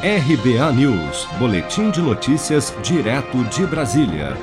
RBA News, Boletim de Notícias, direto de Brasília.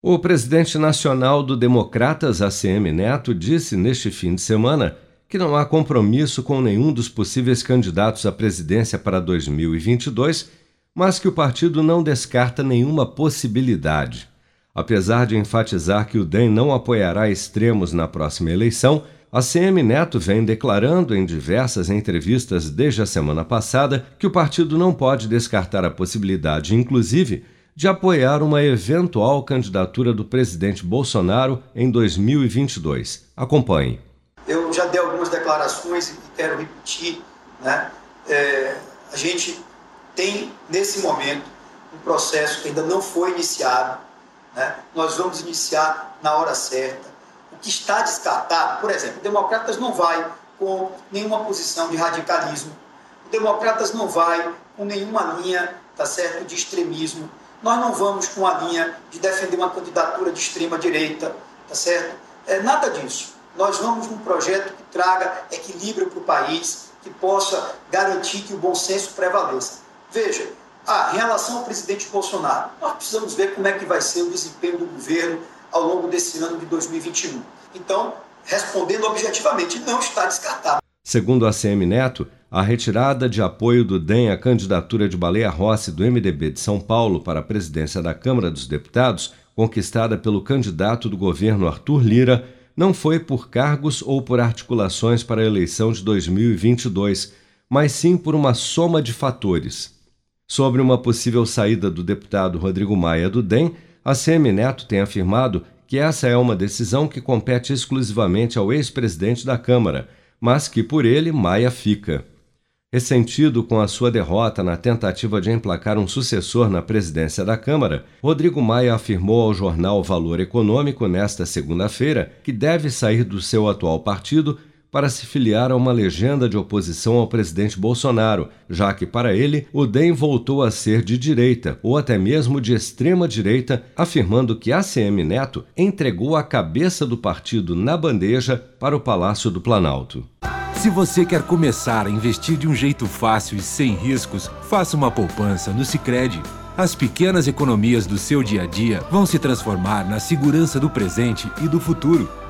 O presidente nacional do Democratas, ACM Neto, disse neste fim de semana que não há compromisso com nenhum dos possíveis candidatos à presidência para 2022, mas que o partido não descarta nenhuma possibilidade. Apesar de enfatizar que o DEM não apoiará extremos na próxima eleição, a CM Neto vem declarando em diversas entrevistas desde a semana passada que o partido não pode descartar a possibilidade, inclusive, de apoiar uma eventual candidatura do presidente Bolsonaro em 2022. Acompanhe. Eu já dei algumas declarações e quero repetir. Né? É, a gente tem, nesse momento, um processo que ainda não foi iniciado. Né? Nós vamos iniciar na hora certa o que está descartado, por exemplo, o Democratas não vai com nenhuma posição de radicalismo, o Democratas não vai com nenhuma linha, tá certo, de extremismo, nós não vamos com a linha de defender uma candidatura de extrema direita, tá certo? É nada disso. Nós vamos num projeto que traga equilíbrio para o país, que possa garantir que o bom senso prevaleça. Veja, ah, em relação ao presidente Bolsonaro, nós precisamos ver como é que vai ser o desempenho do governo ao longo desse ano de 2021. Então, respondendo objetivamente, não está descartado. Segundo a CM Neto, a retirada de apoio do DEM à candidatura de Baleia Rossi do MDB de São Paulo para a presidência da Câmara dos Deputados, conquistada pelo candidato do governo Arthur Lira, não foi por cargos ou por articulações para a eleição de 2022, mas sim por uma soma de fatores. Sobre uma possível saída do deputado Rodrigo Maia do DEM, a CM Neto tem afirmado que essa é uma decisão que compete exclusivamente ao ex-presidente da Câmara, mas que por ele Maia fica. Ressentido com a sua derrota na tentativa de emplacar um sucessor na presidência da Câmara, Rodrigo Maia afirmou ao jornal Valor Econômico nesta segunda-feira que deve sair do seu atual partido para se filiar a uma legenda de oposição ao presidente Bolsonaro, já que, para ele, o DEM voltou a ser de direita ou até mesmo de extrema direita, afirmando que ACM Neto entregou a cabeça do partido na bandeja para o Palácio do Planalto. Se você quer começar a investir de um jeito fácil e sem riscos, faça uma poupança no Sicredi. As pequenas economias do seu dia a dia vão se transformar na segurança do presente e do futuro.